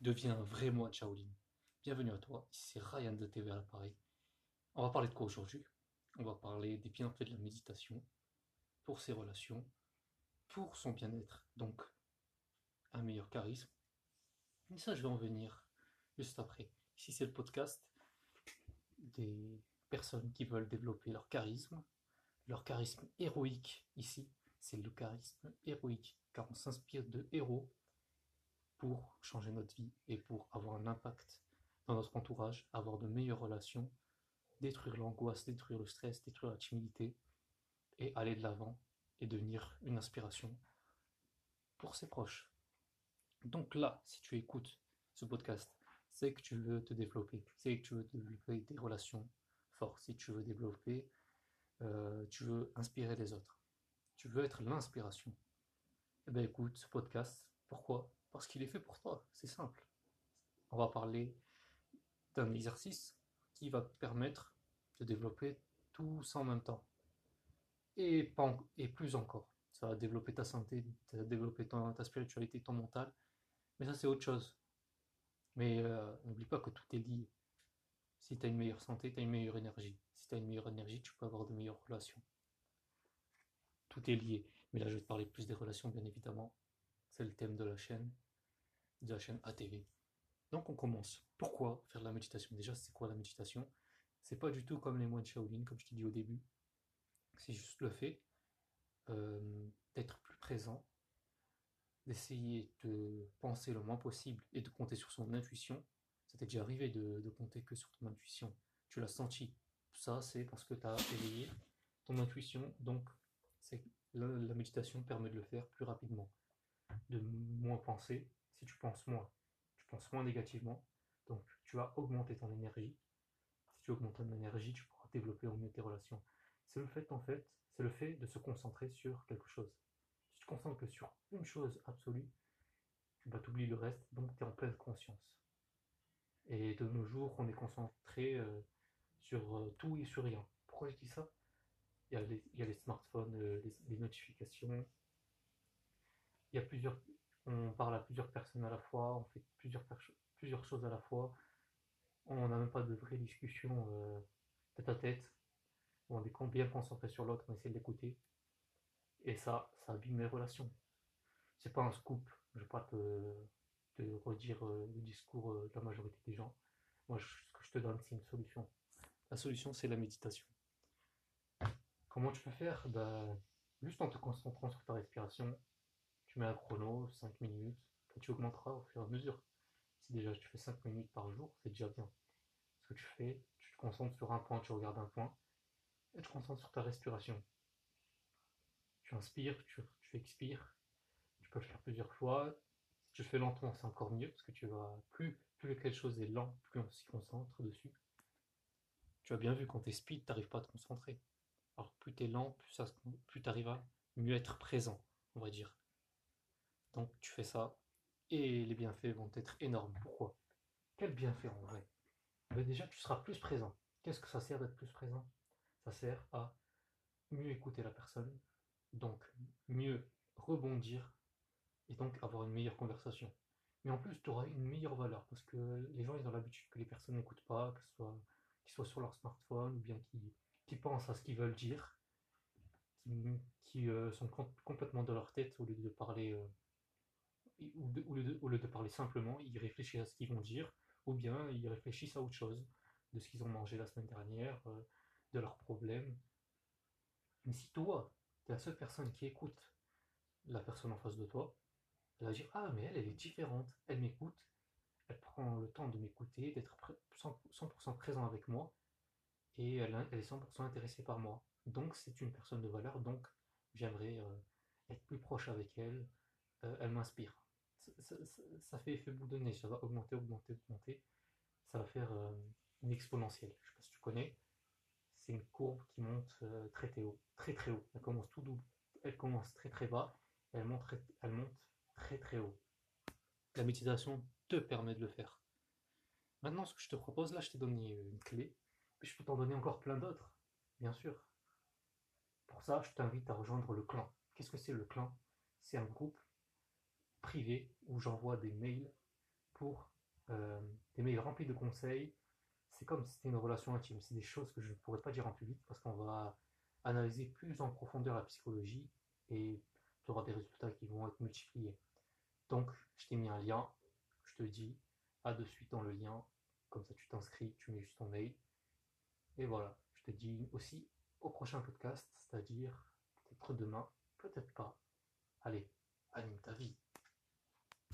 Deviens un vrai moine Shaolin. Bienvenue à toi, c'est Ryan de TV à l'appareil. On va parler de quoi aujourd'hui? On va parler des bienfaits de la méditation pour ses relations, pour son bien-être, donc un meilleur charisme. Et ça, je vais en venir juste après. Ici, c'est le podcast des personnes qui veulent développer leur charisme, leur charisme héroïque ici. C'est le charisme héroïque, car on s'inspire de héros pour changer notre vie et pour avoir un impact dans notre entourage, avoir de meilleures relations, détruire l'angoisse, détruire le stress, détruire la timidité et aller de l'avant et devenir une inspiration pour ses proches. Donc là, si tu écoutes ce podcast, c'est que tu veux te développer, c'est que tu veux développer des relations fortes, si tu veux développer, euh, tu veux inspirer les autres, tu veux être l'inspiration. Eh bien écoute ce podcast, pourquoi? Parce qu'il est fait pour toi, c'est simple. On va parler d'un exercice qui va te permettre de développer tout ça en même temps. Et, plus encore. Ça va développer ta santé, ça va développer ta spiritualité, ton mental. Mais ça, c'est autre chose. Mais euh, n'oublie pas que tout est lié. Si tu as une meilleure santé, tu as une meilleure énergie. Si tu as une meilleure énergie, tu peux avoir de meilleures relations. Tout est lié. Mais là, je vais te parler plus des relations, bien évidemment. C'est le thème de la chaîne, de la chaîne ATV. Donc on commence. Pourquoi faire la méditation? Déjà, c'est quoi la méditation? C'est pas du tout comme les moines Shaolin, comme je t'ai dit au début. C'est juste le fait euh, d'être plus présent, d'essayer de penser le moins possible et de compter sur son intuition. Ça t'est déjà arrivé de, compter que sur ton intuition. Tu l'as senti. Ça, c'est parce que tu as éveillé ton intuition. Donc, la, la méditation permet de le faire plus rapidement de moins penser. Si tu penses moins, tu penses moins négativement. Donc tu vas augmenter ton énergie. Si tu augmentes ton énergie, tu pourras développer au mieux tes relations. C'est le fait en fait, c'est le fait de se concentrer sur quelque chose. Si tu te concentres que sur une chose absolue, tu vas t'oublier le reste, donc tu es en pleine conscience. Et de nos jours, on est concentré euh, sur euh, tout et sur rien. Pourquoi je dis ça? Il y, a les, il y a les smartphones, euh, les notifications, il y a plusieurs, on parle à plusieurs personnes à la fois, on fait plusieurs, plusieurs choses à la fois. On n'a même pas de vraie discussion euh, tête à tête. On est bien concentré sur l'autre, on essaie de l'écouter. Et ça, ça abîme les relations. C'est pas un scoop. Je ne vais pas te, redire euh, le discours euh, de la majorité des gens. Moi, ce que je te donne, c'est une solution. La solution, c'est la méditation. Comment tu peux faire? Ben, Juste en te concentrant sur ta respiration, tu mets un chrono, 5 minutes, tu augmenteras au fur et à mesure. Si déjà tu fais 5 minutes par jour, c'est déjà bien. Ce que tu fais, tu te concentres sur un point, tu regardes un point, et tu te concentres sur ta respiration. Tu inspires, tu, expires, tu peux le faire plusieurs fois. Si tu le fais lentement, c'est encore mieux, parce que tu vas, plus, plus quelque chose est lent, plus on s'y concentre dessus. Tu as bien vu, quand tu es speed, tu n'arrives pas à te concentrer. Alors plus tu es lent, plus, plus tu arrives à mieux être présent, on va dire. Donc tu fais ça et les bienfaits vont être énormes. Pourquoi? Quel bienfait en vrai? Ben Déjà, tu seras plus présent. Qu'est-ce que ça sert d'être plus présent? Ça sert à mieux écouter la personne, donc mieux rebondir et donc avoir une meilleure conversation. Mais en plus, tu auras une meilleure valeur parce que les gens, ils ont l'habitude que les personnes n'écoutent pas, qu'ils soient, soient sur leur smartphone ou bien qu'ils pensent à ce qu'ils veulent dire, qui, euh, sont complètement dans leur tête au lieu de parler euh, au lieu de parler simplement, ils réfléchissent à ce qu'ils vont dire, ou bien ils réfléchissent à autre chose, de ce qu'ils ont mangé la semaine dernière, euh, de leurs problèmes. Mais si toi, tu es la seule personne qui écoute la personne en face de toi, elle va dire Ah, mais elle, elle est différente, elle m'écoute, elle prend le temps de m'écouter, d'être 100%, présent avec moi, et elle, est 100% intéressée par moi. Donc c'est une personne de valeur, donc j'aimerais euh, être plus proche avec elle, euh, elle m'inspire ça, fait effet bout de neige, ça va augmenter, augmenter, augmenter. Ça va faire euh, une exponentielle. Je ne sais pas si tu connais. C'est une courbe qui monte euh, très très haut, très très haut. Elle commence tout double, elle commence très très bas, elle monte, elle monte très très haut. La méditation te permet de le faire. Maintenant, ce que je te propose, là, je t'ai donné une clé, mais je peux t'en donner encore plein d'autres, bien sûr. Pour ça, je t'invite à rejoindre le clan. Qu'est-ce que c'est le clan? C'est un groupe privé où j'envoie des mails pour euh, des mails remplis de conseils. C'est comme si c'était une relation intime. C'est des choses que je ne pourrais pas dire en public parce qu'on va analyser plus en profondeur la psychologie et tu auras des résultats qui vont être multipliés. Donc, je t'ai mis un lien. Je te dis à de suite dans le lien. Comme ça, tu t'inscris, tu mets juste ton mail. Et voilà, je te dis aussi au prochain podcast, c'est-à-dire peut-être demain, peut-être pas. Allez, anime ta vie.